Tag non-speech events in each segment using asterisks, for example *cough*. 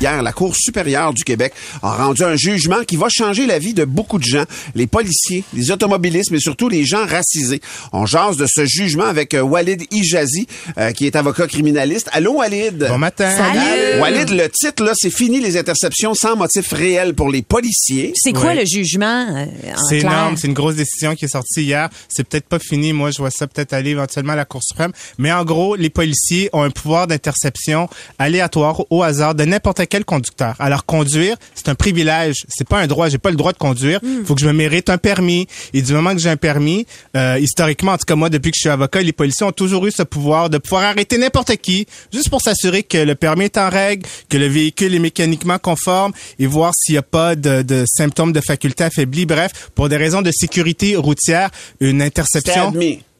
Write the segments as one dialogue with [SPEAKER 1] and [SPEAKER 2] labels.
[SPEAKER 1] Hier, la Cour supérieure du Québec a rendu un jugement qui va changer la vie de beaucoup de gens, les policiers, les automobilistes, mais surtout les gens racisés. On jase de ce jugement avec euh, Walid Ijazi, euh, qui est avocat criminaliste. Allô, Walid?
[SPEAKER 2] Bon matin.
[SPEAKER 3] Salut.
[SPEAKER 1] Walid, le titre, là, c'est fini les interceptions sans motif réel pour les policiers.
[SPEAKER 4] C'est quoi le jugement euh,
[SPEAKER 2] C'est énorme, c'est une grosse décision qui est sortie hier. C'est peut-être pas fini, moi je vois ça peut-être aller éventuellement à la Cour suprême. Mais en gros, les policiers ont un pouvoir d'interception aléatoire au hasard de n'importe quel conducteur. Alors conduire, c'est un privilège, c'est pas un droit. J'ai pas le droit de conduire.
[SPEAKER 4] Hmm.
[SPEAKER 2] Faut que je me mérite un permis. Et du moment que j'ai un permis, euh, historiquement, en tout cas moi, depuis que je suis avocat, les policiers ont toujours eu ce pouvoir de pouvoir arrêter n'importe qui, juste pour s'assurer que le permis est en règle, que le véhicule est mécaniquement conforme et voir s'il n'y a pas de, de symptômes de faculté affaiblie. Bref, pour des raisons de sécurité routière, une interception.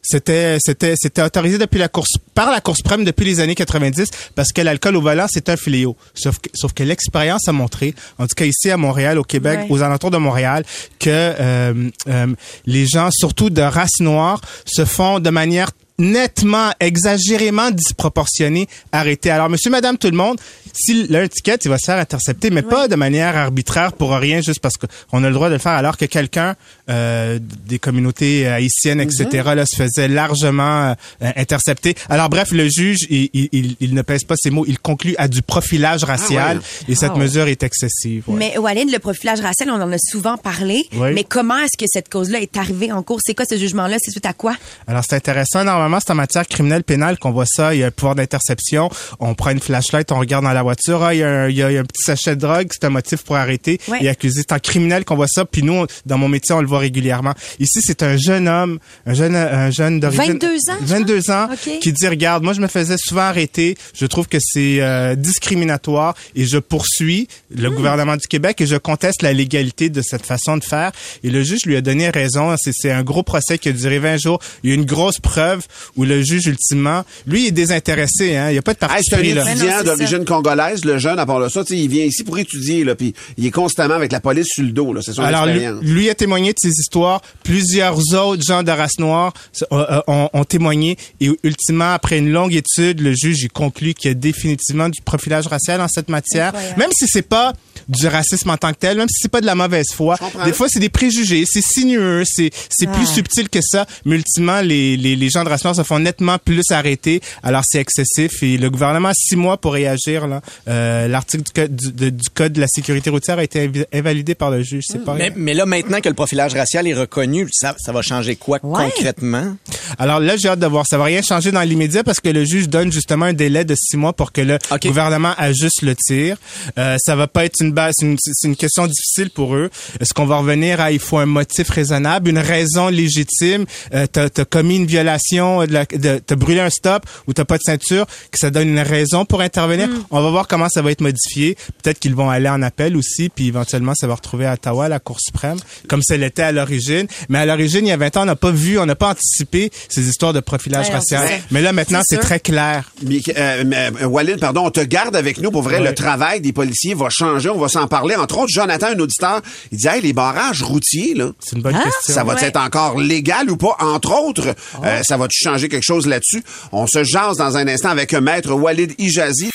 [SPEAKER 2] C'était c'était c'était autorisé depuis la course par la course suprême depuis les années 90 parce que l'alcool au volant c'est un fléau. Sauf que, sauf que l'expérience a montré, en tout cas ici à Montréal, au Québec,
[SPEAKER 4] Ouais.
[SPEAKER 2] aux alentours de Montréal, que euh, euh, les gens, surtout de race noire, se font de manière nettement, exagérément disproportionnée arrêter. Alors, monsieur, madame, tout le monde, s'il a un ticket, il va se faire intercepter, mais pas de manière arbitraire pour rien, juste parce qu'on a le droit de le faire, alors que quelqu'un euh, des communautés haïtiennes, etc., là, se faisait largement euh, intercepter. Alors, bref, le juge, il, il, il- ne pèse pas ses mots, il conclut à du profilage racial,
[SPEAKER 1] ouais.
[SPEAKER 2] et cette
[SPEAKER 4] Ah ouais.
[SPEAKER 2] mesure est excessive. ouais.
[SPEAKER 4] Mais Walid, le profilage racial, on en a souvent parlé.
[SPEAKER 2] Oui.
[SPEAKER 4] Mais comment est-ce que cette cause-là est arrivée en cours? C'est quoi ce jugement-là? C'est suite à quoi?
[SPEAKER 2] Alors, c'est intéressant. Normalement, c'est en matière criminelle pénale qu'on voit ça. Il y a un pouvoir d'interception. On prend une flashlight, on regarde dans la voiture. Ah, il y a un, il y a- il y a un petit sachet de drogue. C'est un motif pour arrêter et accuser. C'est en criminel qu'on voit ça. Puis nous, on- dans mon métier, on le voit régulièrement. Ici, c'est un jeune homme, un jeune, un jeune d'origine...
[SPEAKER 4] 22 ans,
[SPEAKER 2] 22 ans, qui dit, regarde, moi, je me faisais souvent arrêter. Je trouve que c'est euh, discriminatoire et je poursuis le
[SPEAKER 4] Hmm.
[SPEAKER 2] gouvernement du Québec et je conteste la légalité de cette façon de faire. Et le juge lui a donné raison. C'est c'est un gros procès qui a duré 20 jours. Il y a une grosse preuve où le juge, ultimement, lui, il est désintéressé. Hein. Il n'y a pas de parti
[SPEAKER 1] c'est un
[SPEAKER 2] pris,
[SPEAKER 4] non,
[SPEAKER 1] étudiant
[SPEAKER 4] c'est
[SPEAKER 1] d'origine congolaise, le jeune, à part de ça, il vient ici pour étudier, là, puis il est constamment avec la police sur le dos, là, c'est son
[SPEAKER 2] Alors, lui a témoigné de histoires. Plusieurs autres gens de race noire euh, euh, ont, ont témoigné. Et ultimement, après une longue étude, le juge il conclut qu'il y a définitivement du profilage racial en cette matière.
[SPEAKER 4] Incroyable.
[SPEAKER 2] Même si c'est pas du racisme en tant que tel, même si c'est pas de la mauvaise foi. Des fois, c'est des préjugés, c'est sinueux, c'est c'est plus subtil que ça. Mais ultimement, les, les, les gens de race noire se font nettement plus arrêter. Alors, c'est excessif. Et le gouvernement a six mois pour réagir. là. Euh, L'article du, code- du, de- du Code de la sécurité routière a été invalidé par le juge. C'est pas
[SPEAKER 5] Mais, mais là, maintenant que le profilage racial est reconnu, ça, ça va changer quoi
[SPEAKER 4] Ouais.
[SPEAKER 5] concrètement?
[SPEAKER 2] Alors là, j'ai hâte de voir. Ça va rien changer dans l'immédiat parce que le juge donne justement un délai de six mois pour que le gouvernement ajuste le tir. Euh, ça va pas être une base, c'est une, c'est une question difficile pour eux. Est-ce qu'on va revenir à il faut un motif raisonnable, une raison légitime, euh, t'as as commis une violation, de de, t'as brûlé un stop ou t'as pas de ceinture, que ça donne une raison pour intervenir? On va voir comment ça va être modifié. Peut-être qu'ils vont aller en appel aussi, puis éventuellement ça va retrouver à Ottawa, à la Cour suprême, comme ça l'était à l'origine. Mais à l'origine, il y a 20 ans, on n'a pas vu, on n'a pas anticipé ces histoires de profilage
[SPEAKER 4] Ouais,
[SPEAKER 2] racial. Mais là, maintenant,
[SPEAKER 4] C'est
[SPEAKER 2] très clair.
[SPEAKER 1] Mais, euh, mais, euh, Walid, pardon, on te garde avec nous. Pour vrai,
[SPEAKER 2] Ouais.
[SPEAKER 1] le travail des policiers va changer. On va s'en parler. Entre autres, Jonathan, un auditeur, il dit, hey, les barrages routiers, là,
[SPEAKER 2] C'est une bonne
[SPEAKER 4] Hein?
[SPEAKER 2] question.
[SPEAKER 1] ça va
[SPEAKER 4] Ouais.
[SPEAKER 1] être encore légal ou pas? Entre autres, euh, ça va-tu changer quelque chose là-dessus? On se jase dans un instant avec euh, Maître Walid Ijazi.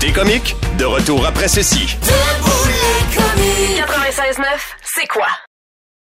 [SPEAKER 6] Des comiques, de retour après ceci.
[SPEAKER 3] Debout les comiques.
[SPEAKER 7] 96.9, c'est quoi?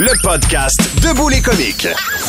[SPEAKER 6] Le podcast Debout les comiques.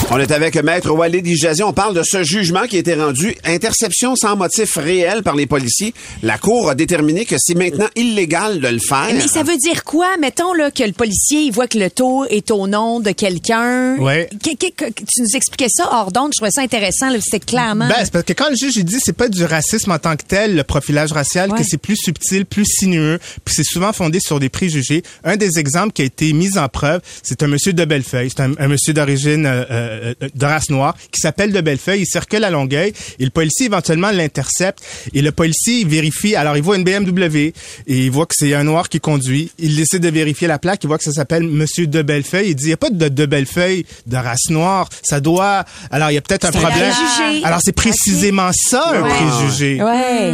[SPEAKER 1] On est avec Maître Walid Ijazi. On parle de ce jugement qui a été rendu. Interception sans motif réel par les policiers. La Cour a déterminé que c'est maintenant illégal de le faire.
[SPEAKER 4] Mais ça veut dire quoi? Mettons là, que le policier il voit que le taux est au nom de quelqu'un.
[SPEAKER 2] Ouais.
[SPEAKER 4] Que- que- que- tu nous expliquais ça hors d'onde. Je trouvais ça intéressant. là, C'était clairement.
[SPEAKER 2] Ben, c'est parce que quand le juge il dit c'est pas du racisme en tant que tel, le profilage racial,
[SPEAKER 4] Ouais.
[SPEAKER 2] que c'est plus subtil, plus sinueux, puis c'est souvent fondé sur des préjugés. Un des exemples qui a été mis en preuve, c'est un monsieur de Bellefeuille, c'est un, un monsieur d'origine euh, euh, de race noire qui s'appelle de Bellefeuille, il circule à Longueuil et le policier éventuellement l'intercepte et le policier il vérifie, alors il voit une BMW et il voit que c'est un noir qui conduit, il décide de vérifier la plaque, il voit que ça s'appelle monsieur de Bellefeuille, il dit il y a pas de de Bellefeuille de race noire, ça doit alors il y a peut-être un
[SPEAKER 4] C'est un
[SPEAKER 2] problème.
[SPEAKER 4] préjugé.
[SPEAKER 2] Alors c'est précisément ça un
[SPEAKER 1] Ouais.
[SPEAKER 2] préjugé.
[SPEAKER 4] Ouais.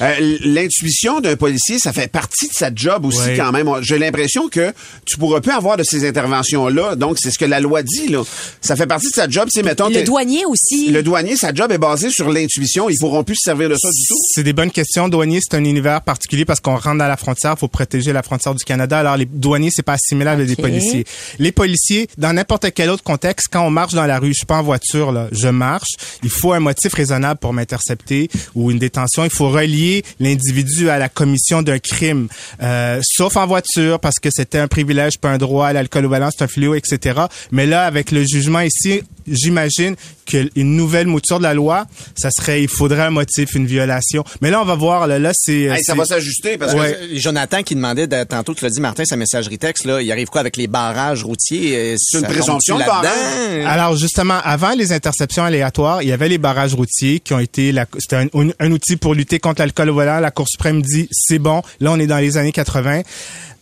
[SPEAKER 1] Euh, L'intuition d'un policier, ça fait partie de sa job aussi
[SPEAKER 2] Ouais.
[SPEAKER 1] quand même. J'ai l'impression que tu pourras plus avoir de ces interventions-là. Donc, c'est ce que la loi dit, là. Ça fait partie de sa job. C'est, mettons,
[SPEAKER 4] Le douanier aussi.
[SPEAKER 1] le douanier, sa job est basée sur l'intuition. Ils pourront plus se servir de ça du tout.
[SPEAKER 2] C'est des bonnes questions. Douanier, c'est un univers particulier parce qu'on rentre dans la frontière, faut protéger la frontière du Canada. Alors les douaniers, c'est pas assimilable à des policiers. Les policiers, dans n'importe quel autre contexte, quand on marche dans la rue, je suis pas en voiture là, je marche, il faut un motif raisonnable pour m'intercepter ou une détention. Il faut relier l'individu à la commission d'un crime, euh, sauf en voiture parce que c'était un privilège, pas un droit. L'alcool au c'est un fléau, etc. Mais là, avec le jugement ici, j'imagine qu'une nouvelle mouture de la loi, ça serait, il faudrait un motif, une violation. Mais là, on va voir, là, là c'est...
[SPEAKER 1] Hey, ça
[SPEAKER 2] c'est-
[SPEAKER 1] va s'ajuster parce
[SPEAKER 2] Ouais.
[SPEAKER 1] que
[SPEAKER 5] Euh, Jonathan qui demandait, de- tantôt tu l'as dit Martin, sa messagerie texte, là, il arrive quoi avec les barrages routiers? euh,
[SPEAKER 1] une
[SPEAKER 5] ça
[SPEAKER 1] présomption de
[SPEAKER 5] là-dedans?
[SPEAKER 2] Alors justement, avant les interceptions aléatoires, il y avait les barrages routiers qui ont été c'était un, un- un outil pour lutter contre l'alcool au volant. La Cour suprême dit c'est bon. Là, on est dans les années 80.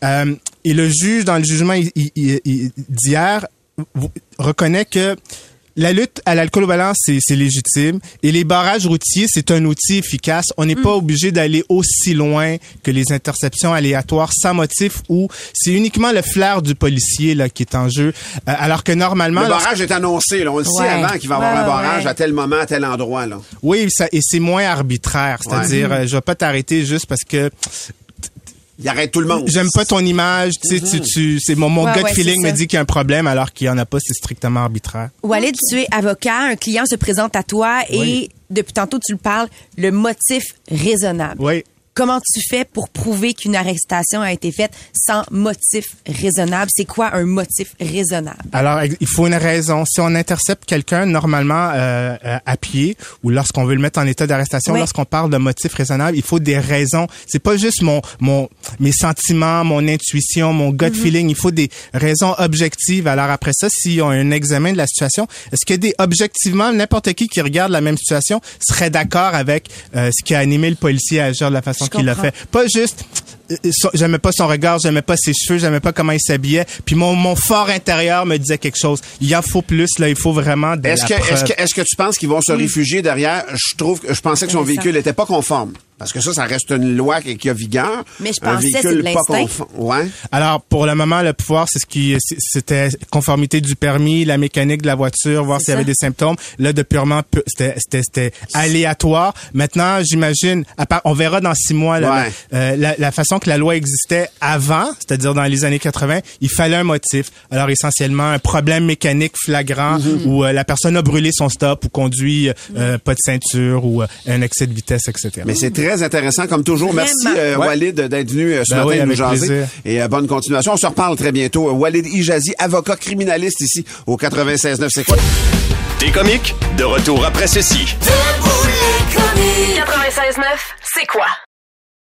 [SPEAKER 2] Euh, et le juge, dans le jugement d'hier, reconnaît que la lutte à l'alcool au volant, c'est c'est légitime. Et les barrages routiers, c'est un outil efficace. On n'est pas obligé d'aller aussi loin que les interceptions aléatoires sans motif où c'est uniquement le flair du policier là qui est en jeu. Euh, alors que normalement...
[SPEAKER 1] le barrage est annoncé. Là. On le sait avant qu'il va y avoir
[SPEAKER 4] Ouais,
[SPEAKER 1] un barrage
[SPEAKER 4] ouais.
[SPEAKER 1] à tel moment, à tel endroit. Là.
[SPEAKER 2] Oui, ça, et c'est moins arbitraire. C'est-à-dire, euh, je vais pas t'arrêter juste parce que
[SPEAKER 1] Il arrête tout le monde.
[SPEAKER 2] j'aime pas ton image. Tu sais, tu, tu, c'est mon, mon
[SPEAKER 4] Ouais,
[SPEAKER 2] gut
[SPEAKER 4] ouais,
[SPEAKER 2] feeling me dit qu'il y a un problème alors qu'il y en a pas. C'est strictement arbitraire.
[SPEAKER 4] Walid, tu es avocat, un client se présente à toi et
[SPEAKER 2] Oui.
[SPEAKER 4] depuis tantôt tu le parles, le motif raisonnable.
[SPEAKER 2] Oui.
[SPEAKER 4] Comment tu fais pour prouver qu'une arrestation a été faite sans motif raisonnable? C'est quoi un motif raisonnable?
[SPEAKER 2] Alors, il faut une raison. Si on intercepte quelqu'un normalement euh, euh, à pied ou lorsqu'on veut le mettre en état d'arrestation,
[SPEAKER 4] Oui.
[SPEAKER 2] lorsqu'on parle de motif raisonnable, il faut des raisons. C'est pas juste mon mon mes sentiments, mon intuition, mon gut feeling. Il faut des raisons objectives. Alors après ça, si on a un examen de la situation, est-ce que des objectivement n'importe qui qui regarde la même situation serait d'accord avec euh, ce qui a animé le policier à agir de la façon
[SPEAKER 4] Je
[SPEAKER 2] qu'il l'a fait? Pas juste euh, son- j'aimais pas son regard, j'aimais pas ses cheveux, j'aimais pas comment il s'habillait, puis mon, mon fort intérieur me disait quelque chose. Il en faut plus là, il faut vraiment de
[SPEAKER 1] Est-ce que, est-ce que, est-ce que tu penses qu'ils vont se réfugier derrière? Je trouve que, je pensais que son véhicule n'était pas conforme. Parce que ça, ça reste une loi qui, a vigueur.
[SPEAKER 4] Mais je
[SPEAKER 1] Un
[SPEAKER 4] pensais que c'est
[SPEAKER 1] pas
[SPEAKER 4] l'instinct.
[SPEAKER 1] conforme. Ouais.
[SPEAKER 2] Alors pour le moment, le pouvoir, c'est ce qui c'était conformité du permis, la mécanique de la voiture, voir s'il y avait des symptômes. Là, de purement pu- c'était c'était c'était aléatoire. Maintenant, j'imagine, à part- on verra dans six mois là,
[SPEAKER 1] Ouais.
[SPEAKER 2] la, euh, la, la façon que la loi existait avant, c'est-à-dire dans les années 80, il fallait un motif. Alors essentiellement un problème mécanique flagrant
[SPEAKER 1] Mm-hmm.
[SPEAKER 2] où euh, la personne a brûlé son stop ou conduit euh, pas de ceinture ou euh, un excès de vitesse, etc.
[SPEAKER 1] Mais c'est très intéressant, comme toujours. Merci, euh,
[SPEAKER 2] Ouais.
[SPEAKER 1] Walid, d'être venu euh, ce
[SPEAKER 2] Ben
[SPEAKER 1] matin
[SPEAKER 2] oui,
[SPEAKER 1] nous jaser.
[SPEAKER 2] plaisir.
[SPEAKER 1] Et euh, bonne continuation. On se reparle très bientôt. Euh, Walid Ijazi, avocat criminaliste ici au 96.9. C'est quoi?
[SPEAKER 6] Des comiques, de retour après ceci.
[SPEAKER 3] 96.9, c'est quoi?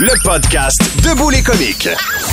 [SPEAKER 6] Le podcast Debout les comiques.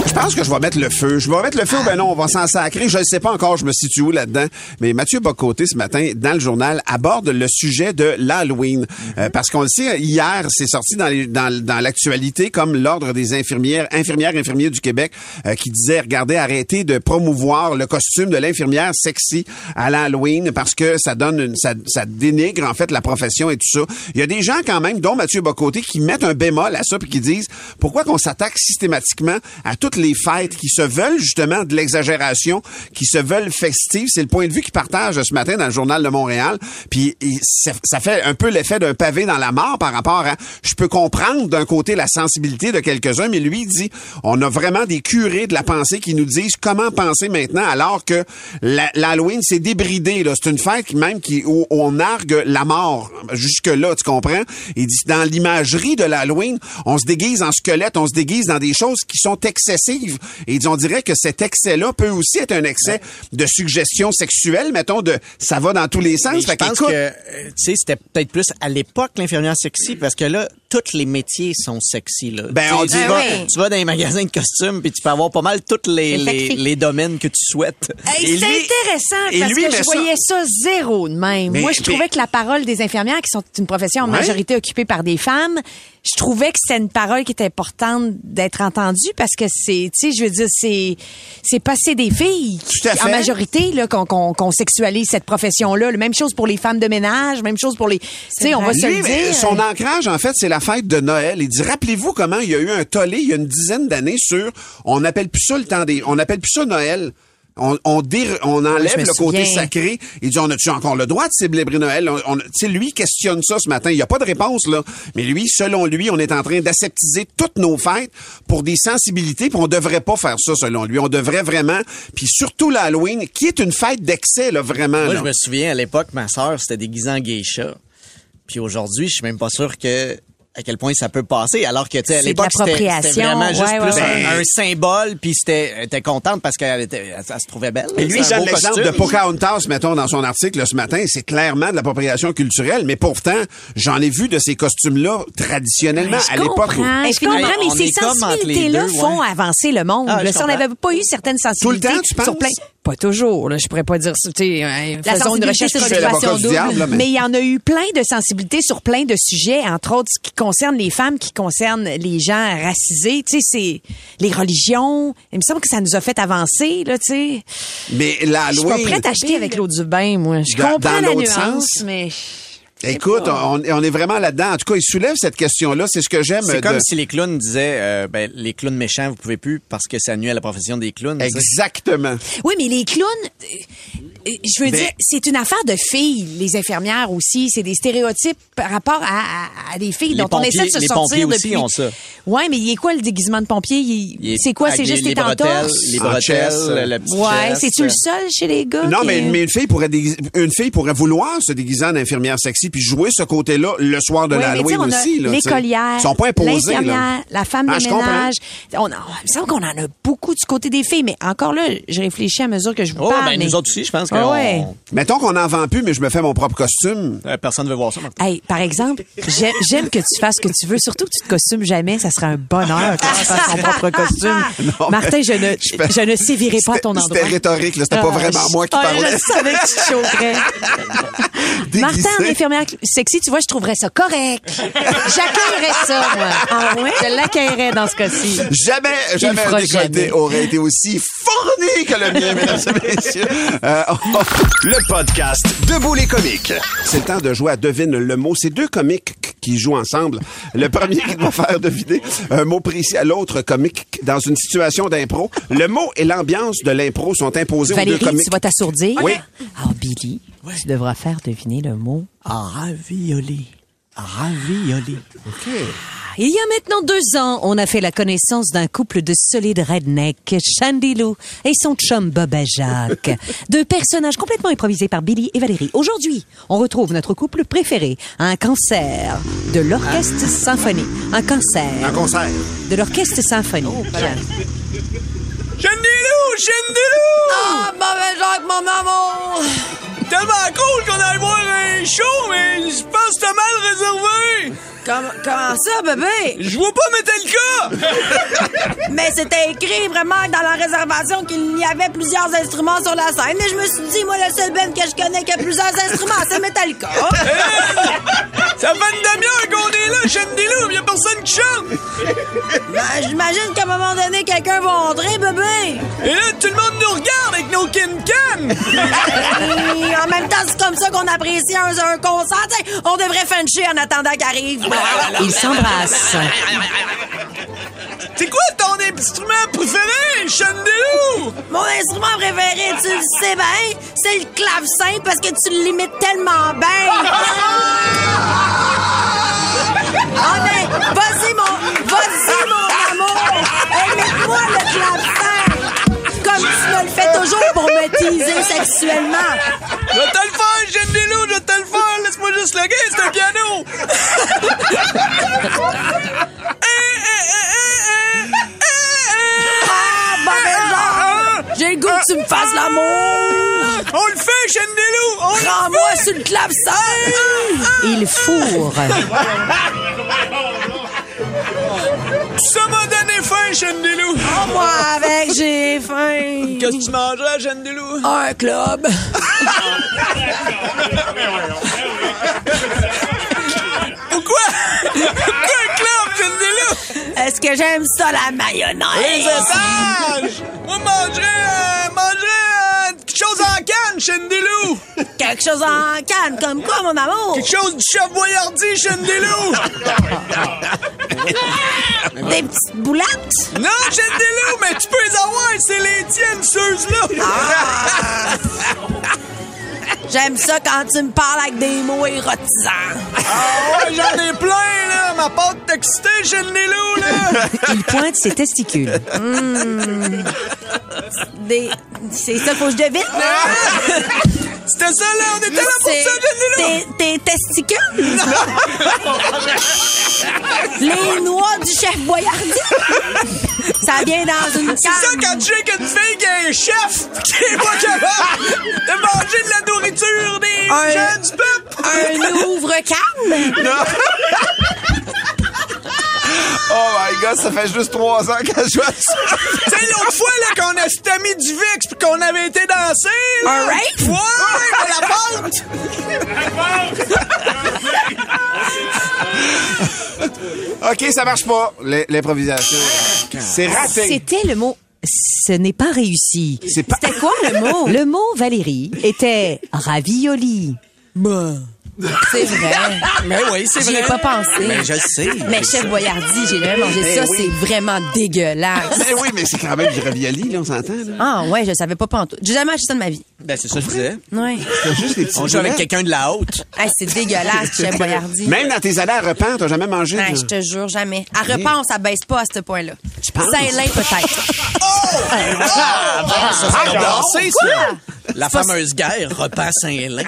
[SPEAKER 1] Je pense que je vais mettre le feu. Je vais mettre le feu ben non, on va s'en sacrer. Je ne sais pas encore, je me situe où là-dedans. Mais Mathieu Bocoté, ce matin, dans le journal, aborde le sujet de l'Halloween. Euh, parce qu'on le sait, hier, c'est sorti dans, dans l'actualité comme l'Ordre des infirmières, infirmières, infirmiers du Québec, euh, qui disait, regardez, arrêtez de promouvoir le costume de l'infirmière sexy à l'Halloween parce que ça donne une, ça, ça dénigre, en fait, la profession et tout ça. Il y a des gens quand même, dont Mathieu Bocoté, qui mettent un bémol à ça puis qui disent, pourquoi qu'on s'attaque systématiquement à toutes les fêtes qui se veulent justement de l'exagération, qui se veulent festives? C'est le point de vue qu'il partage ce matin dans le journal de Montréal. Puis ça, fait un peu l'effet d'un pavé dans la mort par rapport à... Je peux comprendre d'un côté la sensibilité de quelques-uns, mais lui dit, on a vraiment des curés de la pensée qui nous disent comment penser maintenant alors que l'Halloween c'est débridé. C'est une fête même qui, où on argue la mort. Jusque-là, tu comprends? Il dit, dans l'imagerie de l'Halloween, on se déguise en squelette, on se déguise dans des choses qui sont excessives. Et on dirait que cet excès-là peut aussi être un excès de suggestion sexuelle, mettons, de ça va dans tous les sens.
[SPEAKER 5] Je pense que, euh, tu sais, c'était peut-être plus à l'époque l'infirmière sexy, parce que là, tous les métiers sont sexy. Là.
[SPEAKER 1] Ben, on
[SPEAKER 5] tu,
[SPEAKER 1] dit-
[SPEAKER 5] vas,
[SPEAKER 4] Ah oui.
[SPEAKER 5] tu vas dans les magasins de costumes, puis tu peux avoir pas mal tous les, les, domaines que tu souhaites.
[SPEAKER 8] Hey, c'est intéressant
[SPEAKER 1] et
[SPEAKER 8] parce
[SPEAKER 1] lui
[SPEAKER 8] que je
[SPEAKER 1] ça-
[SPEAKER 8] voyais ça zéro de même.
[SPEAKER 1] Mais-
[SPEAKER 8] Moi, je trouvais que la parole des infirmières, qui sont une profession en majorité occupée par des femmes, je trouvais que c'était une parole qui était importante d'être entendue parce que c'est, tu sais, je veux dire, c'est, c'est passé des filles qui,
[SPEAKER 1] Tout à
[SPEAKER 8] en majorité, là, qu'on, qu'on, qu'on sexualise cette profession-là. La Même chose pour les femmes de ménage, même chose pour les, tu sais, on va se
[SPEAKER 1] Lui,
[SPEAKER 8] le dire.
[SPEAKER 1] son ancrage, en fait, c'est la fête de Noël. Il dit, rappelez-vous comment il y a eu un tollé il y a une dizaine d'années sur, on n'appelle plus ça le temps des, on n'appelle plus ça Noël. On, on, enlève le côté
[SPEAKER 8] souviens.
[SPEAKER 1] sacré. Il dit, on a-tu encore le droit de célébrer Noël? On, lui questionne ça ce matin. Il n'y a pas de réponse, là. Mais lui, selon lui, on est en train d'aseptiser toutes nos fêtes pour des sensibilités, puis on devrait pas faire ça, selon lui. On devrait vraiment, puis surtout l'Halloween, qui est une fête d'excès, là, vraiment.
[SPEAKER 5] Moi,
[SPEAKER 1] là.
[SPEAKER 5] je me souviens, à l'époque, ma sœur, c'était déguisée en geisha. Puis aujourd'hui, je suis même pas sûr que à quel point ça peut passer alors que tu sais à l'époque c'était vraiment juste
[SPEAKER 8] Ouais,
[SPEAKER 5] plus
[SPEAKER 8] ouais,
[SPEAKER 1] ouais.
[SPEAKER 5] un, un symbole puis c'était elle était contente parce qu'elle était elle, elle se trouvait belle
[SPEAKER 1] Et lui, il
[SPEAKER 5] un
[SPEAKER 1] donne l'exemple de. Pocahontas, mettons, dans son article là, ce matin. C'est clairement de l'appropriation culturelle, mais pourtant, j'en ai vu de ces costumes-là traditionnellement
[SPEAKER 8] Ben,
[SPEAKER 1] à l'époque.
[SPEAKER 8] je comprends, mais ces sensibilités-là font avancer le monde.
[SPEAKER 5] Ah,
[SPEAKER 8] si on n'avait pas eu certaines sensibilités
[SPEAKER 1] Tout le temps, tu
[SPEAKER 8] sur
[SPEAKER 1] penses?
[SPEAKER 8] plein... Pas toujours, là, je pourrais pas dire euh,
[SPEAKER 4] La
[SPEAKER 8] faisons une recherche
[SPEAKER 4] double.
[SPEAKER 1] diable, là, mais-
[SPEAKER 8] mais il y en a eu plein de sensibilités sur plein de sujets, entre autres ce qui concerne les femmes, qui concerne les gens racisés, tu sais, c'est les religions. Il me semble que ça nous a fait avancer, là, tu sais.
[SPEAKER 1] Mais
[SPEAKER 8] Je suis pas prête à acheter avec l'eau du bain, moi. Je comprends
[SPEAKER 1] dans
[SPEAKER 8] la nuance,
[SPEAKER 1] sens,
[SPEAKER 8] mais...
[SPEAKER 1] Écoute, on, on est vraiment là-dedans. En tout cas, il soulève cette question-là. C'est ce que j'aime.
[SPEAKER 5] c'est
[SPEAKER 1] de-
[SPEAKER 5] comme si les clowns disaient euh, ben, les clowns méchants vous pouvez plus parce que ça nuit à la profession des clowns tu.
[SPEAKER 1] Exactement.
[SPEAKER 8] Oui, mais les clowns, euh, euh, je veux
[SPEAKER 1] Mais-
[SPEAKER 8] dire, c'est une affaire de filles, les infirmières aussi. C'est des stéréotypes par rapport à, à- à des filles
[SPEAKER 5] Les
[SPEAKER 8] dont on essaie de se
[SPEAKER 5] les
[SPEAKER 8] sortir
[SPEAKER 5] pompiers aussi ont ça.
[SPEAKER 8] Ouais, mais il est quoi le déguisement de pompier? Il-
[SPEAKER 5] Il est
[SPEAKER 8] C'est quoi? C'est juste
[SPEAKER 5] les,
[SPEAKER 8] les,
[SPEAKER 5] les bretelles
[SPEAKER 8] tentorses?
[SPEAKER 5] les
[SPEAKER 1] En
[SPEAKER 5] bretelles
[SPEAKER 1] chest, euh,
[SPEAKER 5] le petit
[SPEAKER 8] Ouais,
[SPEAKER 5] chest.
[SPEAKER 8] c'est-tu le seul chez les gars?
[SPEAKER 1] Non,
[SPEAKER 8] qui-
[SPEAKER 1] mais, mais une fille pourrait déguiser- une fille pourrait vouloir se déguiser en infirmière sexy puis jouer ce côté-là le soir de
[SPEAKER 8] Oui,
[SPEAKER 1] l'Halloween aussi.
[SPEAKER 8] L'écolière,
[SPEAKER 1] Ils sont pas imposés. là.
[SPEAKER 8] l'infirmière, la femme de
[SPEAKER 1] Ah, comprends.
[SPEAKER 8] ménage. On, a- il me semble qu'on en a beaucoup du côté des filles, mais encore là, je réfléchis à mesure que je vous
[SPEAKER 5] oh
[SPEAKER 8] parle.
[SPEAKER 5] ben
[SPEAKER 8] mais-
[SPEAKER 5] nous autres aussi je pense que
[SPEAKER 8] Ah ouais.
[SPEAKER 1] Mettons qu'on n'en vend plus, mais je me fais mon propre costume.
[SPEAKER 5] personne ne veut voir ça Martin.
[SPEAKER 8] Hey, par exemple, j'ai- j'aime que tu fasses ce que tu veux, surtout que tu te costumes jamais. Ça serait un bonheur que tu fasses ton propre costume. *laughs*
[SPEAKER 1] Non,
[SPEAKER 8] Martin, je ne,
[SPEAKER 1] je
[SPEAKER 8] ne sévirai pas à ton endroit.
[SPEAKER 1] C'était rhétorique, là. C'était
[SPEAKER 8] Ah,
[SPEAKER 1] pas vraiment
[SPEAKER 8] je-
[SPEAKER 1] moi qui
[SPEAKER 8] ah,
[SPEAKER 1] parlais.
[SPEAKER 8] Je savais que tu. *laughs* Martin, en infirmière sexy, tu vois, je trouverais ça correct. *laughs* J'accueillerais ça, moi. Ah ouais? Je l'accueillerais dans ce cas-ci.
[SPEAKER 1] Jamais, jamais un décolleté
[SPEAKER 8] jamais.
[SPEAKER 1] aurait été aussi fourni que le mien, mesdames et messieurs. Euh,
[SPEAKER 6] Le podcast Debout les comiques.
[SPEAKER 1] C'est le temps de jouer à Devine le mot. C'est deux comiques qui jouent ensemble. Le premier qui doit faire deviner un mot précis à l'autre comique dans une situation d'impro. Le mot et l'ambiance de l'impro sont imposés aux deux
[SPEAKER 8] Valérie,
[SPEAKER 1] comiques.
[SPEAKER 8] tu vas t'assourdir?
[SPEAKER 1] Oui.
[SPEAKER 8] Alors, Billy, tu devras faire deviner le mot ravioli. Ravioli.
[SPEAKER 1] OK.
[SPEAKER 8] Il y a maintenant deux ans, on a fait la connaissance d'un couple de solides redneck, Shandy Lou et son chum Bob et Jacques. *laughs* Deux personnages complètement improvisés par Billy et Valérie. Aujourd'hui, on retrouve notre couple préféré, un cancer de l'orchestre symphonie. Un cancer.
[SPEAKER 1] Un concert.
[SPEAKER 8] De l'orchestre symphonie. Voilà.
[SPEAKER 9] Chandilou! Chandilou!
[SPEAKER 4] Ah, Jacques, mon amour!
[SPEAKER 9] Tellement cool qu'on aille voir un show, mais je pense que t'as mal réservé!
[SPEAKER 4] Comment, comment ça, bébé?
[SPEAKER 9] Je vois pas Metallica! *laughs*
[SPEAKER 4] Mais c'était écrit vraiment dans la réservation qu'il y avait plusieurs instruments sur la scène. Et je me suis dit, moi, le seul band que je connais qui a plusieurs instruments, c'est Metallica. *laughs*
[SPEAKER 9] Ça fait une demi-heure qu'on est là, Chandilou! Y'a personne qui chante!
[SPEAKER 4] Ben, j'imagine qu'à un moment donné, quelqu'un va entrer, bébé.
[SPEAKER 9] Et là, tout le monde nous regarde avec nos kin-can! *laughs*
[SPEAKER 4] En même temps, c'est comme ça qu'on apprécie un, un concert. T'sais, on devrait fencher en attendant qu'il arrive.
[SPEAKER 8] Ils s'embrassent.
[SPEAKER 9] C'est quoi ton instrument préféré, Chandilou?
[SPEAKER 4] Mon instrument préféré, tu le sais bien, c'est le clavecin parce que tu l'imites tellement bien. *laughs* Ah ben, vas-y mon, vas-y mon amour, imite-moi le clavecin. Fais toujours pour me teaser sexuellement.
[SPEAKER 9] Je vais te le faire, Chandilou, je vais te le faire! Laisse-moi juste le c'est un piano!
[SPEAKER 4] Ah, ben, j'ai le goût que tu me fasses l'amour.
[SPEAKER 9] On le fait! On le
[SPEAKER 4] Prends-moi sur le clavecin.
[SPEAKER 9] Ça m'a Chandilou!
[SPEAKER 4] Oh, moi avec, j'ai faim.
[SPEAKER 9] Qu'est-ce que tu mangerais, Chandilou?
[SPEAKER 4] Un club.
[SPEAKER 9] Pourquoi? Pourquoi un club, Chandilou?
[SPEAKER 4] Est-ce que j'aime ça, la
[SPEAKER 9] Les
[SPEAKER 4] mayonnaise?
[SPEAKER 9] otages! Moi, mangerais, euh, mangerais chose en canne, Chandilou!
[SPEAKER 4] Quelque chose en canne, comme quoi, mon amour?
[SPEAKER 9] Quelque chose du chef Boyardi, Chandilou!
[SPEAKER 4] Des petites boulettes?
[SPEAKER 9] non, Chandilou, mais tu peux les avoir, c'est les tiennes, ceux-là!
[SPEAKER 4] Ah. J'aime ça quand tu me parles avec des mots érotisants.
[SPEAKER 9] Ah ouais, j'en ai plein, là! Ma pâte textée, Chandilou, là! *laughs*
[SPEAKER 8] Il pointe ses testicules.
[SPEAKER 4] Hmm. *laughs* Des... C'est ça, faut que je devine? *laughs*
[SPEAKER 9] C'était ça, là! On était là pour ça, Chandilou!
[SPEAKER 4] tes, tes testicules? Les noix du chef Boyardi? Ça vient dans une
[SPEAKER 9] C'est ça quand tu sais qu'une fille qui est un chef qui est pas capable de manger de la nourriture des
[SPEAKER 4] Un-
[SPEAKER 9] gens du peuple!
[SPEAKER 4] Un ouvre-canne?
[SPEAKER 1] Oh my God, ça fait juste trois ans qu'elle joue à ça.
[SPEAKER 9] Tu sais, l'autre fois, là, qu'on a stamé du VIX pis qu'on avait été danser, là.
[SPEAKER 4] Un rape?
[SPEAKER 9] Ouais, à la pente!
[SPEAKER 1] OK, ça marche pas, l'im- l'improvisation. C'est raté.
[SPEAKER 8] C'était le mot. Ce n'est pas réussi.
[SPEAKER 1] C'est pas...
[SPEAKER 4] C'était quoi le mot? *laughs*
[SPEAKER 8] Le mot Valérie était ravioli.
[SPEAKER 4] C'est vrai.
[SPEAKER 5] Mais *laughs* oui, c'est
[SPEAKER 4] J'y
[SPEAKER 5] vrai.
[SPEAKER 4] ai pas pensé.
[SPEAKER 5] Mais je le sais.
[SPEAKER 4] Mais chef Boyardi, j'ai jamais mangé
[SPEAKER 1] Ben
[SPEAKER 4] ça,
[SPEAKER 1] oui.
[SPEAKER 4] c'est vraiment dégueulasse.
[SPEAKER 1] Ben oui, mais c'est quand même du ravioli, là, on s'entend, là.
[SPEAKER 4] Ah ouais, je savais pas pantoute. J'ai jamais acheté ça de ma vie.
[SPEAKER 5] Ben, c'est ça que je disais.
[SPEAKER 4] Ouais.
[SPEAKER 1] C'est juste des petits
[SPEAKER 5] On joue avec quelqu'un de la haute. *laughs*
[SPEAKER 4] Hey, c'est dégueulasse, chef Boyardi.
[SPEAKER 1] Même dans tes années à repas, t'as jamais mangé. De-
[SPEAKER 4] je te jure, jamais. À repas, on s'abaisse pas à ce point-là. Tu
[SPEAKER 1] penses? *laughs*
[SPEAKER 4] Peut-être.
[SPEAKER 5] Ça, c'est
[SPEAKER 4] Pardon?
[SPEAKER 5] dansé,
[SPEAKER 4] Quoi?
[SPEAKER 5] ça. La fameuse guerre, repas Saint-Lin.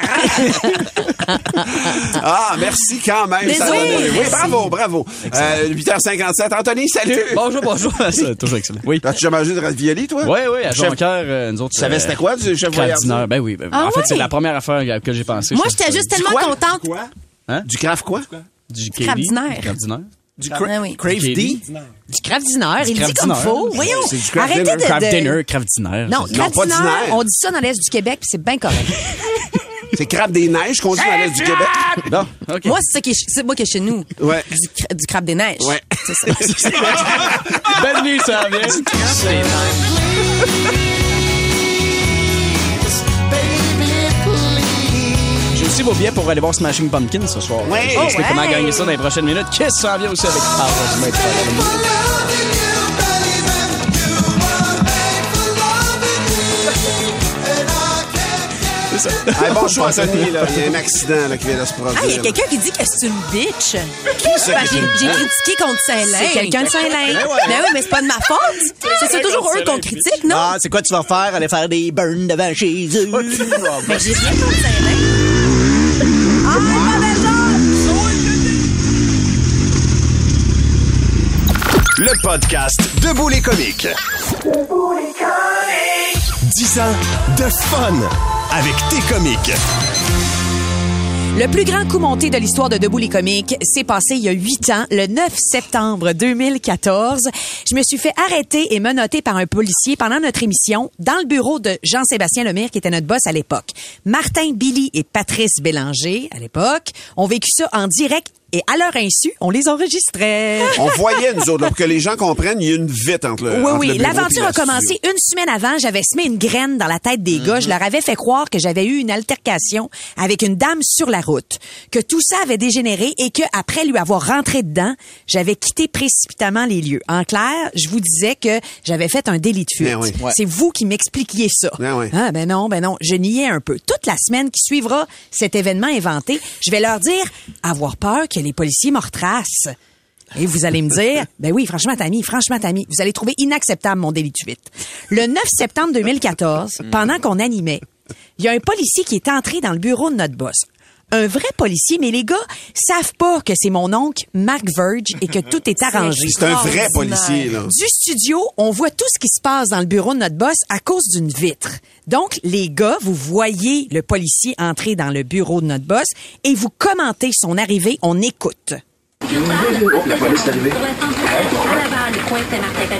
[SPEAKER 5] *laughs*
[SPEAKER 1] Ah, merci quand même.
[SPEAKER 4] Oui,
[SPEAKER 1] bravo, bravo. Euh, 8h57. Anthony, salut.
[SPEAKER 10] Bonjour, bonjour. *laughs* C'est toujours excellent. Oui.
[SPEAKER 1] As-tu déjà mangé de ravioli, toi?
[SPEAKER 10] Oui, oui, à
[SPEAKER 1] Chef-
[SPEAKER 10] Jonquière, euh, nous autres.
[SPEAKER 1] Tu savais c'était quoi, du chef
[SPEAKER 10] dinner. Ben oui. ben,
[SPEAKER 4] Ah
[SPEAKER 10] en fait, c'est la première affaire laquelle j'ai pensé.
[SPEAKER 4] Moi, j'étais juste
[SPEAKER 10] que-
[SPEAKER 4] tellement
[SPEAKER 1] quoi?
[SPEAKER 4] contente.
[SPEAKER 1] Quoi?
[SPEAKER 10] Hein?
[SPEAKER 1] Du craft quoi?
[SPEAKER 10] Du
[SPEAKER 4] diner.
[SPEAKER 10] Du.
[SPEAKER 5] Du
[SPEAKER 4] Ah,
[SPEAKER 5] cra-
[SPEAKER 4] oui.
[SPEAKER 5] Crave
[SPEAKER 10] Du
[SPEAKER 5] D.
[SPEAKER 8] Du craft dinner. Il dit comme
[SPEAKER 10] dinner.
[SPEAKER 8] faut. Voyons.
[SPEAKER 1] C'est du craft
[SPEAKER 8] Arrêtez
[SPEAKER 1] dinner.
[SPEAKER 8] de... De-
[SPEAKER 10] dinner, diner.
[SPEAKER 8] Non,
[SPEAKER 1] pas
[SPEAKER 8] dinner,
[SPEAKER 1] diner.
[SPEAKER 8] on dit ça dans l'Est du Québec, puis c'est bien correct. *laughs*
[SPEAKER 1] C'est crabe des neiges qu'on dit dans l'Est du Québec.
[SPEAKER 10] OK.
[SPEAKER 4] Moi, c'est ça qui est, c'est moi qui est chez nous.
[SPEAKER 1] Ouais.
[SPEAKER 4] Du, cra- du crabe des neiges.
[SPEAKER 1] Ouais.
[SPEAKER 4] C'est ça. *laughs*
[SPEAKER 10] Belle nuit, ça vient. J'ai aussi vos billets pour aller voir Smashing Pumpkins ce soir.
[SPEAKER 1] Ouais.
[SPEAKER 10] Je vais expliquer
[SPEAKER 4] Oh,
[SPEAKER 10] comment gagner ça dans les prochaines minutes? Qu'est-ce qui s'en vient aussi avec Heureusement,
[SPEAKER 1] Hey, bon *laughs* show, Anthony. là. Il y a un accident là, qui vient de se produire.
[SPEAKER 4] Ah, il y a quelqu'un qui dit que c'est une bitch. Ben,
[SPEAKER 1] qui
[SPEAKER 4] j'ai critiqué contre Saint-Lin.
[SPEAKER 5] C'est quelqu'un de Saint-Lin.
[SPEAKER 4] Ben oui, mais c'est pas de ma faute. C'est- toujours eux qu'on critique, non?
[SPEAKER 5] Ah, c'est quoi tu vas faire? Aller faire des burns devant Jésus.
[SPEAKER 4] Ben, j'ai rien contre Saint-Lin. Ah, mauvais!
[SPEAKER 6] Le podcast Debout les comiques. 10 ans de fun avec tes comiques.
[SPEAKER 8] Le plus grand coup monté de l'histoire de Debout les comiques s'est passé il y a huit ans, le 9 septembre 2014. Je me suis fait arrêter et menotter par un policier pendant notre émission dans le bureau de Jean-Sébastien Lemire, qui était notre boss à l'époque. Martin, Billy et Patrice Bélanger, à l'époque, ont vécu ça en direct et à leur insu, on les enregistrait. *laughs*
[SPEAKER 1] On voyait, nous autres, là, pour que les gens comprennent, il y a une vite entre le.
[SPEAKER 8] Oui,
[SPEAKER 1] entre
[SPEAKER 8] oui. L'aventure a commencé une semaine avant. J'avais semé une graine dans la tête des gars. Je leur avais fait croire que j'avais eu une altercation avec une dame sur la route, que tout ça avait dégénéré et que après lui avoir rentré dedans, j'avais quitté précipitamment les lieux. En clair, je vous disais que j'avais fait un délit de fuite.
[SPEAKER 1] Oui. Ouais.
[SPEAKER 8] C'est vous qui m'expliquiez ça.
[SPEAKER 1] Ben oui.
[SPEAKER 8] Ah ben non, ben non, je niais un peu. Toute la semaine qui suivra cet événement inventé, je vais leur dire avoir peur que les policiers me retracent. Et vous allez me dire, *laughs* ben oui, franchement, Tammy, franchement, Tammy, vous allez trouver inacceptable mon délit de fuite. Le 9 septembre 2014, pendant qu'on animait, il y a un policier qui est entré dans le bureau de notre boss. Un vrai policier, mais les gars savent pas que c'est mon oncle Mark Verge et que tout est arrangé.
[SPEAKER 1] C'est un vrai policier, là.
[SPEAKER 8] Du studio, on voit tout ce qui se passe dans le bureau de notre boss à cause d'une vitre. Donc, les gars, vous voyez le policier entrer dans le bureau de notre boss et vous commentez son arrivée. On écoute.
[SPEAKER 11] La police est arrivée.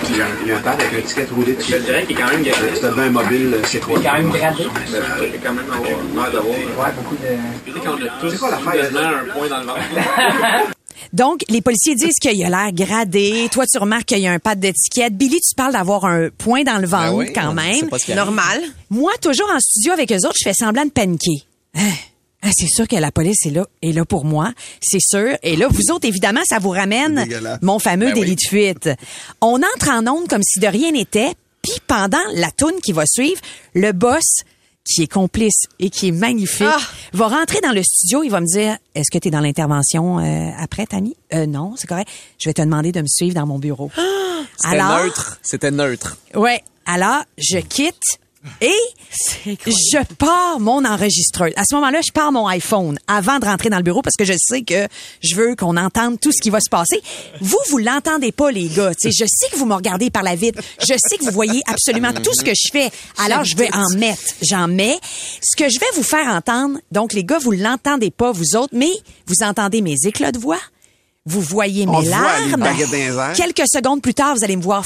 [SPEAKER 12] Il y a un-
[SPEAKER 11] Il y a un pad avec un ticket roulé dessus.
[SPEAKER 12] Je dirais qu'il est quand même.
[SPEAKER 11] C'est un mobile, c'est quoi?
[SPEAKER 12] Il est quand même gradé. Il quand même avoir. Ouais, beaucoup de. A
[SPEAKER 11] C'est quoi l'affaire?
[SPEAKER 12] quasiment un point dans le ventre. *laughs*
[SPEAKER 8] Donc, les policiers disent qu'il a l'air gradé. Toi, tu remarques qu'il y a un pad d'étiquette. Billy, tu parles d'avoir un point dans le ventre
[SPEAKER 5] Ben oui,
[SPEAKER 8] quand même.
[SPEAKER 5] sait pas ce qu'il y a.
[SPEAKER 8] Normal. Moi, toujours en studio avec eux autres, je fais semblant de paniquer. Ah, ah, c'est sûr que la police est là, est là pour moi, c'est sûr. Et là, vous autres, évidemment, ça vous ramène mon fameux
[SPEAKER 1] Ben
[SPEAKER 8] délit
[SPEAKER 1] oui.
[SPEAKER 8] de fuite. On entre en onde comme si de rien n'était. Puis pendant la toune qui va suivre, le boss qui est complice et qui est magnifique,
[SPEAKER 4] Ah!
[SPEAKER 8] va rentrer dans le studio, il va me dire Est-ce que tu es dans l'intervention euh, après, Tammy? Euh, non, c'est correct. Je vais te demander de me suivre dans mon bureau.
[SPEAKER 5] C'était neutre. C'était neutre.
[SPEAKER 8] Ouais. Alors, je quitte et je pars mon enregistreuse. À ce moment-là, je pars mon iPhone avant de rentrer dans le bureau parce que je sais que je veux qu'on entende tout ce qui va se passer. Vous, vous l'entendez pas, les gars. Tu sais, je sais que vous me regardez par la vitre. Je sais que vous voyez absolument tout ce que je fais. Alors, je vais en mettre. J'en mets. Ce que je vais vous faire entendre, donc les gars, vous l'entendez pas, vous autres, mais vous entendez mes éclats de voix. Vous voyez mes larmes. Quelques secondes plus tard, vous allez me voir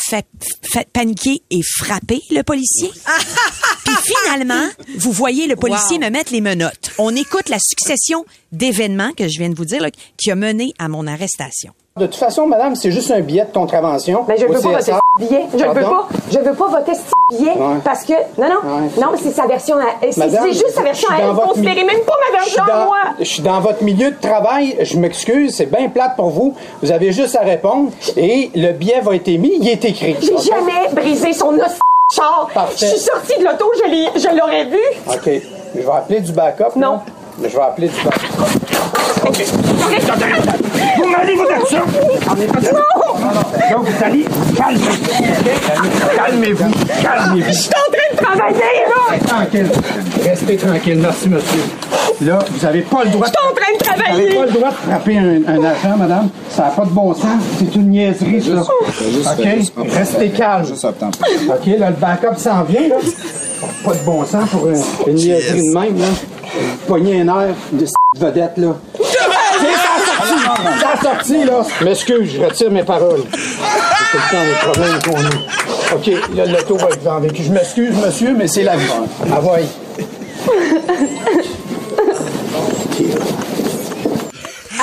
[SPEAKER 8] paniquer et frapper le policier. *laughs* Puis finalement, vous voyez le policier me mettre les menottes. On écoute la succession d'événements que je viens de vous dire là, qui a mené à mon arrestation.
[SPEAKER 13] De toute façon, madame, c'est juste un billet de contravention.
[SPEAKER 14] Mais je
[SPEAKER 13] Au
[SPEAKER 14] veux pas voter ce billet. Je le veux pas. Je veux pas voter ce billet
[SPEAKER 13] Ouais.
[SPEAKER 14] parce que non non
[SPEAKER 13] Ouais.
[SPEAKER 14] non mais c'est sa version à c'est juste sa version à elle. Considérez
[SPEAKER 13] mi-
[SPEAKER 14] même pas ma version à moi.
[SPEAKER 13] Je suis dans votre milieu de travail. Je m'excuse, c'est bien plate pour vous. Vous avez juste à répondre et le billet va être émis. Il est écrit.
[SPEAKER 14] J'ai
[SPEAKER 13] OK?
[SPEAKER 14] jamais brisé son os char.
[SPEAKER 13] Parfait.
[SPEAKER 14] Je suis sortie de l'auto, je l'aurais vu.
[SPEAKER 13] OK. Je vais appeler du backup.
[SPEAKER 14] Non.
[SPEAKER 13] là. Je vais appeler du backup.
[SPEAKER 14] M'allez vous ça.
[SPEAKER 13] On est pas Non, non. Donc, vous allez calmez-vous. Calmez-vous. Calmez-vous.
[SPEAKER 14] Je suis en train de travailler là.
[SPEAKER 13] Restez tranquille. Restez tranquille. Merci, monsieur. Là, vous n'avez pas le droit.
[SPEAKER 14] Je suis en train de
[SPEAKER 13] Vous
[SPEAKER 14] travailler.
[SPEAKER 13] n'avez pas le droit de frapper un, un agent, madame. Ça n'a pas de bon sens. C'est une niaiserie, ça. OK? Restez calme. OK, là, le backup s'en vient, là. Pas de bon sens pour une, une niaiserie de même, là. Pogner un air de c- vedette, là. Sa sortie, là. M'excuse, je retire mes paroles. C'est tout le temps les problèmes qu'on a. OK, là, l'auto va être vendue. Je m'excuse, monsieur, mais c'est la vie. Ah ouais. *laughs*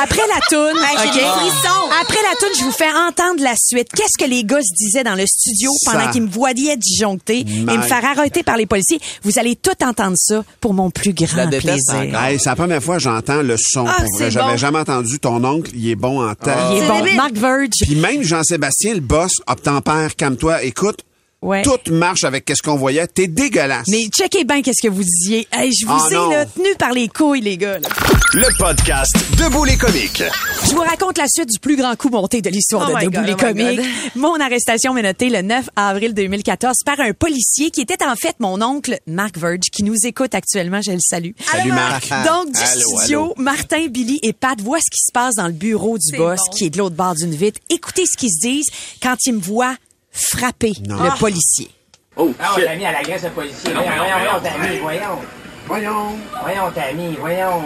[SPEAKER 8] Après la toune,
[SPEAKER 4] j'ai
[SPEAKER 8] OK?
[SPEAKER 4] des frissons.
[SPEAKER 8] Après la toune, je vous fais entendre la suite. Qu'est-ce que les gars se disaient dans le studio pendant
[SPEAKER 1] Ça.
[SPEAKER 8] qu'ils me voyaient disjoncter et me faire arrêter par les policiers? Vous allez tout entendre ça pour mon plus grand
[SPEAKER 5] déteste
[SPEAKER 8] plaisir.
[SPEAKER 1] Hey, c'est la première fois que j'entends le son.
[SPEAKER 4] Ah,
[SPEAKER 1] pour vrai.
[SPEAKER 4] c'est
[SPEAKER 1] J'avais
[SPEAKER 4] bon.
[SPEAKER 1] jamais entendu ton oncle. Il est bon en tête.
[SPEAKER 8] Il est
[SPEAKER 4] C'est
[SPEAKER 8] bon.
[SPEAKER 4] débile.
[SPEAKER 8] Mark Verge.
[SPEAKER 1] Puis même Jean-Sébastien, le boss, obtempère, calme-toi. Écoute,
[SPEAKER 8] Ouais.
[SPEAKER 1] Tout marche avec qu'est-ce qu'on voyait. T'es dégueulasse.
[SPEAKER 8] Mais checkez bien qu'est-ce que vous disiez. Hey, je vous
[SPEAKER 1] Ah,
[SPEAKER 8] ai
[SPEAKER 1] non.
[SPEAKER 8] là, tenu par les couilles, les gars. là.
[SPEAKER 6] Le podcast Debout les comiques.
[SPEAKER 8] Je vous raconte la suite du plus grand coup monté de l'histoire
[SPEAKER 4] Oh
[SPEAKER 8] de Debout
[SPEAKER 4] God,
[SPEAKER 8] les
[SPEAKER 4] oh
[SPEAKER 8] comiques. *laughs* Mon arrestation m'est notée le 9 avril 2014 par un policier qui était en fait mon oncle Mark Verge qui nous écoute actuellement. Je le salue.
[SPEAKER 1] Salut, Marc.
[SPEAKER 8] Donc, du
[SPEAKER 1] Allô,
[SPEAKER 8] studio,
[SPEAKER 1] allô.
[SPEAKER 8] Martin, Billy et Pat voient ce qui se passe dans le bureau du boss
[SPEAKER 4] bon.
[SPEAKER 8] qui est de l'autre bord d'une vitre. Écoutez ce qu'ils se disent quand ils me voient frapper
[SPEAKER 1] Non.
[SPEAKER 8] le
[SPEAKER 4] Ah.
[SPEAKER 8] policier.
[SPEAKER 11] Oh,
[SPEAKER 12] Ah, on t'a mis à la graisse, le policier.
[SPEAKER 11] Non,
[SPEAKER 12] Voyons,
[SPEAKER 11] voyons,
[SPEAKER 12] voyons,
[SPEAKER 11] voyons,
[SPEAKER 12] t'as mis, voyons.
[SPEAKER 11] Voyons.
[SPEAKER 12] Voyons, t'as mis, voyons.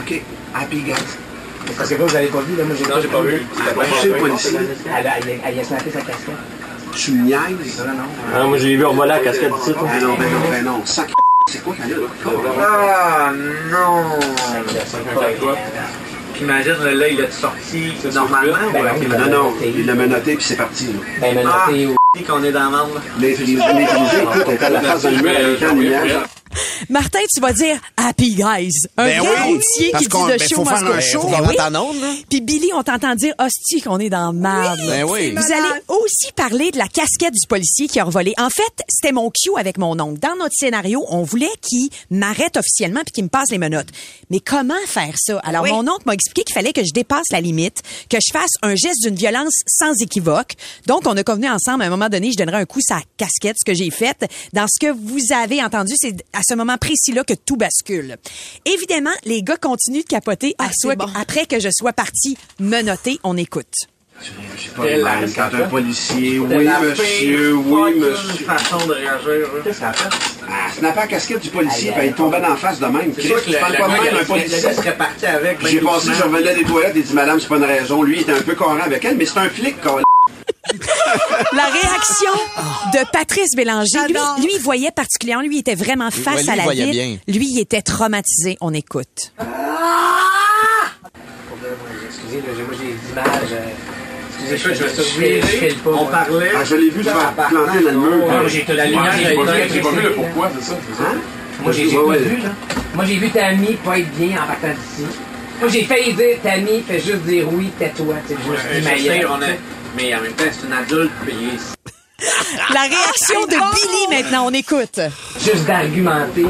[SPEAKER 11] OK. Happy guys.
[SPEAKER 12] Parce que vous, vous avez pas vu, là, moi j'ai
[SPEAKER 11] Non, j'ai pas vu.
[SPEAKER 12] Elle a
[SPEAKER 11] pas touché le policier.
[SPEAKER 12] Elle a, snappé sa casquette.
[SPEAKER 11] Tu me niaises.
[SPEAKER 12] Non, non, non.
[SPEAKER 11] Ah, moi, j'ai vu revoler la casquette ici. Ben non, ben non, ben non. Sac. C'est quoi qu'elle a? Ah, non. Puis imagine, là, il a sorti normalement.
[SPEAKER 12] Ben non, il l'a
[SPEAKER 11] non, non,
[SPEAKER 12] menotté.
[SPEAKER 11] il l'a menotté puis c'est parti. là.
[SPEAKER 12] Ben, menotté ou-
[SPEAKER 11] Ah, qu'on est dans la membre. Maîtrisé, maîtrisé, écoute, elle était à la face d'un mur, elle était en lumière. *laughs*
[SPEAKER 8] Martin, tu vas dire Happy Guys. Un
[SPEAKER 1] Ben
[SPEAKER 8] vrai
[SPEAKER 1] oui,
[SPEAKER 8] routier qui
[SPEAKER 1] qu'on-
[SPEAKER 8] dit de
[SPEAKER 1] ben,
[SPEAKER 8] show
[SPEAKER 1] faut faire
[SPEAKER 8] must
[SPEAKER 1] show.
[SPEAKER 5] Faut
[SPEAKER 8] Ben oui.
[SPEAKER 5] onde, là.
[SPEAKER 8] Puis Billy, on t'entend dire hostie qu'on est dans le marde.
[SPEAKER 5] Ben oui.
[SPEAKER 8] Vous allez aussi parler de la casquette du policier qui a revolé. En fait, c'était mon cue avec mon oncle. Dans notre scénario, on voulait qu'il m'arrête officiellement puis qu'il me passe les menottes. Mais comment faire ça? Alors,
[SPEAKER 4] Oui.
[SPEAKER 8] mon oncle m'a expliqué qu'il fallait que je dépasse la limite, que je fasse un geste d'une violence sans équivoque. Donc, on a convenu ensemble, à un moment donné, je donnerai un coup sa casquette, ce que j'ai fait. Dans ce que vous avez entendu, c'est à ce moment précis-là que tout bascule. Évidemment, les gars continuent de capoter à
[SPEAKER 4] Ah,
[SPEAKER 8] soi-
[SPEAKER 4] bon.
[SPEAKER 8] après que je sois partie menottée. On écoute.
[SPEAKER 11] J'ai pas le même quand un policier. Oui, monsieur, oui, monsieur. façon de réagir. Qu'est-ce qu'elle a fait? Ah, snapper la casquette du policier, puis il tombait d'en face de même. Chris, tu parles pas de même un policier. serait parti avec. J'ai passé, je revenais des toilettes et dit, madame, c'est pas une raison. Lui, il était un peu courant avec elle, mais c'est un flic, quoi.
[SPEAKER 8] La réaction de Patrice Bélanger, lui, il voyait particulièrement, lui, il était vraiment face
[SPEAKER 5] ouais, lui,
[SPEAKER 8] à la ville.
[SPEAKER 5] bien.
[SPEAKER 8] Lui, il était traumatisé. On écoute.
[SPEAKER 12] Excusez, moi j'ai des images. euh,
[SPEAKER 11] je vais
[SPEAKER 12] je je pas.
[SPEAKER 11] On
[SPEAKER 12] moi.
[SPEAKER 11] parlait. Ah, je l'ai vu se faire planter dans le mur.
[SPEAKER 12] Ouais, j'ai la lumière, j'ai pas vu, le pourquoi,
[SPEAKER 11] c'est ça?
[SPEAKER 12] Hein? Moi, j'ai
[SPEAKER 11] Ouais, ouais.
[SPEAKER 12] vu, là. Moi, j'ai vu Tammy pas être bien en partant d'ici. Moi, j'ai failli dire Tammy, fais juste dire oui, tais-toi. Tu sais, je
[SPEAKER 11] Mais en même temps, c'est une adulte, *laughs*
[SPEAKER 8] La réaction de Billy maintenant, on écoute.
[SPEAKER 12] Juste d'argumenter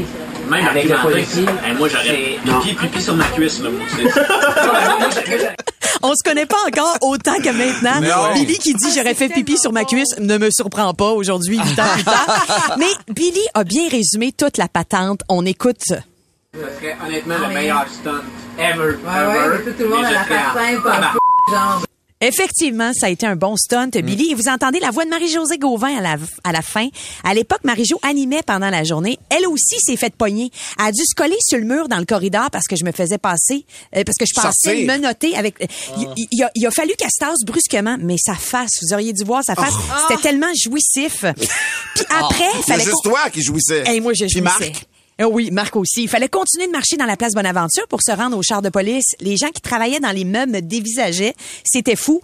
[SPEAKER 11] Même
[SPEAKER 12] avec
[SPEAKER 11] argumenter.
[SPEAKER 12] policier.
[SPEAKER 11] Hey, moi, j'aurais pipi, pipi sur ma cuisse, là, moi. *laughs*
[SPEAKER 8] On se connaît pas encore autant que maintenant.
[SPEAKER 11] Non.
[SPEAKER 8] Billy qui dit j'aurais fait pipi sur ma cuisse ne me surprend pas aujourd'hui, huit ans plus tard. *laughs* Mais Billy a bien résumé toute la patente. On écoute.
[SPEAKER 11] Ça serait honnêtement le meilleur stunt ever.
[SPEAKER 12] Ouais, ouais, mais tout le monde à la face simple, un peu, genre.
[SPEAKER 8] Effectivement, ça a été un bon stunt, Billy. Et vous entendez la voix de Marie-Josée Gauvin à la, à la fin. À l'époque, Marie-Jo animait pendant la journée. Elle aussi s'est faite pogner. Elle a dû se coller sur le mur dans le corridor parce que je me faisais passer, euh, parce que je passais
[SPEAKER 1] Sortir.
[SPEAKER 8] menottée avec... Il, il- il a, il a fallu qu'elle se tasse brusquement, mais sa face, vous auriez dû voir sa face, c'était tellement jouissif. Puis après,
[SPEAKER 1] C'est
[SPEAKER 8] fallait...
[SPEAKER 1] juste
[SPEAKER 8] qu'on-
[SPEAKER 1] toi qui jouissais.
[SPEAKER 8] Hey, moi, je
[SPEAKER 1] Puis
[SPEAKER 8] jouissais.
[SPEAKER 1] Marc.
[SPEAKER 8] Ah oui, Marc aussi. Il fallait continuer de marcher dans la place Bonaventure pour se rendre au char de police. Les gens qui travaillaient dans les meubles me dévisageaient. C'était fou.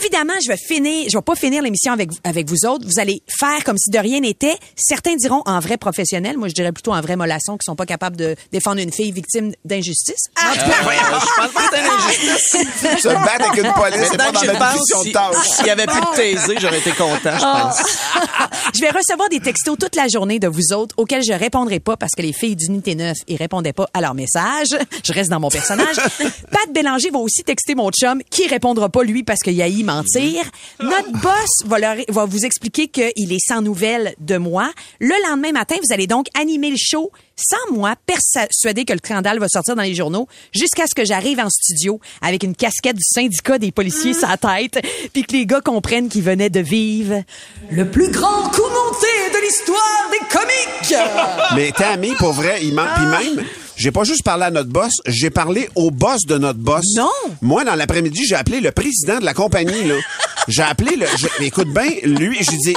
[SPEAKER 8] Évidemment, je vais finir, je vais pas finir l'émission avec, avec vous autres. Vous allez faire comme si de rien n'était. Certains diront en vrai professionnel. Moi, je dirais plutôt en vrai mollasson qui sont pas capables de défendre une fille victime d'injustice.
[SPEAKER 5] Ah, je pense pas que c'est une injustice.
[SPEAKER 1] Se battre avec une police, c'est pas dans division de
[SPEAKER 5] si-
[SPEAKER 1] tâches.
[SPEAKER 5] s'il y avait plus de taisé, j'aurais été content, je
[SPEAKER 8] Ah.
[SPEAKER 5] pense. *laughs*
[SPEAKER 8] je vais recevoir des textos toute la journée de vous autres auxquels je répondrai pas parce que les filles d'Unité 9, ils répondaient pas à leurs messages. Je reste dans mon personnage. *laughs* Pat Bélanger va aussi texter mon chum qui répondra pas lui parce qu'il a y mentir. Notre boss va, leur- va vous expliquer qu'il est sans nouvelles de moi. Le lendemain matin, vous allez donc animer le show sans moi, persuadé que le scandale va sortir dans les journaux, jusqu'à ce que j'arrive en studio avec une casquette du syndicat des policiers sur la tête, puis que les gars comprennent qu'ils venaient de vivre le plus grand coup l'histoire des comiques. *laughs*
[SPEAKER 1] Mais Tammy, pour vrai, il manque. Puis même, j'ai pas juste parlé à notre boss, j'ai parlé au boss de notre boss.
[SPEAKER 8] Non.
[SPEAKER 1] Moi, dans l'après-midi, j'ai appelé le président de la compagnie, là. J'ai appelé le. je- écoute bien, lui, j'ai dit.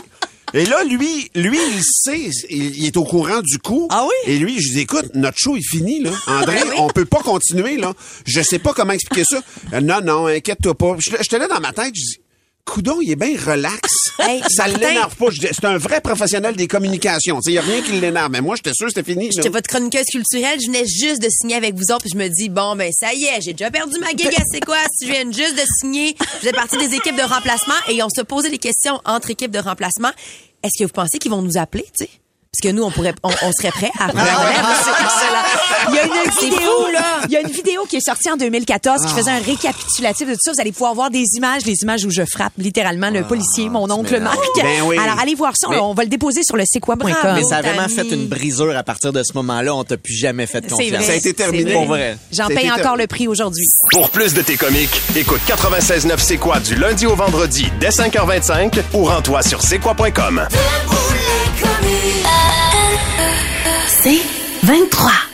[SPEAKER 1] Et là, lui, lui, il sait, il, il est au courant du coup.
[SPEAKER 8] Ah oui?
[SPEAKER 1] Et lui, je dis, écoute, notre show est fini, là. André,
[SPEAKER 8] Ah oui?
[SPEAKER 1] on peut pas continuer, là. Je sais pas comment expliquer ça. Euh, non, non, inquiète-toi pas. Je- J'étais là dans ma tête, je dis, Coudon, il est bien relax. *laughs*
[SPEAKER 4] Hey,
[SPEAKER 1] ça l'énerve pas. C'est un vrai professionnel des communications. Il n'y a rien qui l'énerve. Mais moi, j'étais sûr que c'était fini.
[SPEAKER 4] J'étais votre chroniqueuse culturelle, je venais juste de signer avec vous autres, puis je me dis, bon, ben ça y est, j'ai déjà perdu ma gig *laughs* c'est quoi, si je viens juste de signer, je faisais partie des équipes de remplacement, et on se posait des questions entre équipes de remplacement. Est-ce que vous pensez qu'ils vont nous appeler, tu sais? Parce que nous, on pourrait, on, on serait prêts à prendre la relève.
[SPEAKER 8] Il y a une vidéo,
[SPEAKER 4] fou, là.
[SPEAKER 8] Il y a une vidéo qui est sortie en 2014 qui
[SPEAKER 1] Ah.
[SPEAKER 8] faisait un récapitulatif de tout ça. Vous allez pouvoir voir des images, des images où je frappe littéralement le policier, mon oncle Marc.
[SPEAKER 5] Ben oui.
[SPEAKER 8] Alors allez voir ça.
[SPEAKER 5] Mais-
[SPEAKER 8] on va le déposer sur le c'est quoi.com.
[SPEAKER 5] Mais ça a vraiment fait une brisure à partir de ce moment-là. On t'a plus jamais fait confiance.
[SPEAKER 8] vrai.
[SPEAKER 1] Ça a été terminé.
[SPEAKER 5] Pour vrai.
[SPEAKER 8] J'en paye encore le prix aujourd'hui.
[SPEAKER 6] Pour plus de tes comiques, écoute 96.9 C'est quoi du lundi au vendredi dès 5h25 ou rends-toi sur c'est quoi.com.
[SPEAKER 3] C'est 23.